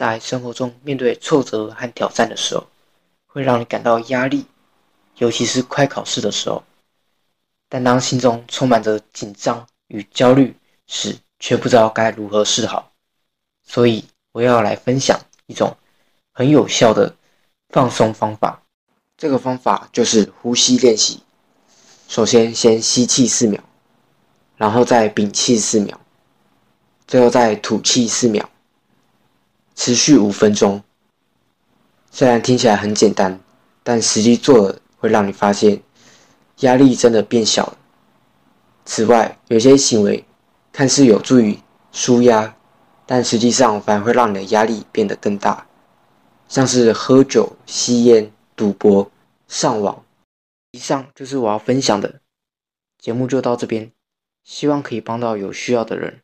在生活中面对挫折和挑战的时候，会让你感到压力，尤其是快考试的时候。但当心中充满着紧张与焦虑时，却不知道该如何是好。所以，我要来分享一种很有效的放松方法。这个方法就是呼吸练习。首先，先吸气四秒，然后再屏气四秒，最后再吐气四秒，持续五分钟。虽然听起来很简单，但实际做了会让你发现。压力真的变小了。此外，有些行为看似有助于舒压，但实际上反而会让你的压力变得更大，像是喝酒、吸烟、赌博、上网。以上就是我要分享的，节目就到这边，希望可以帮到有需要的人。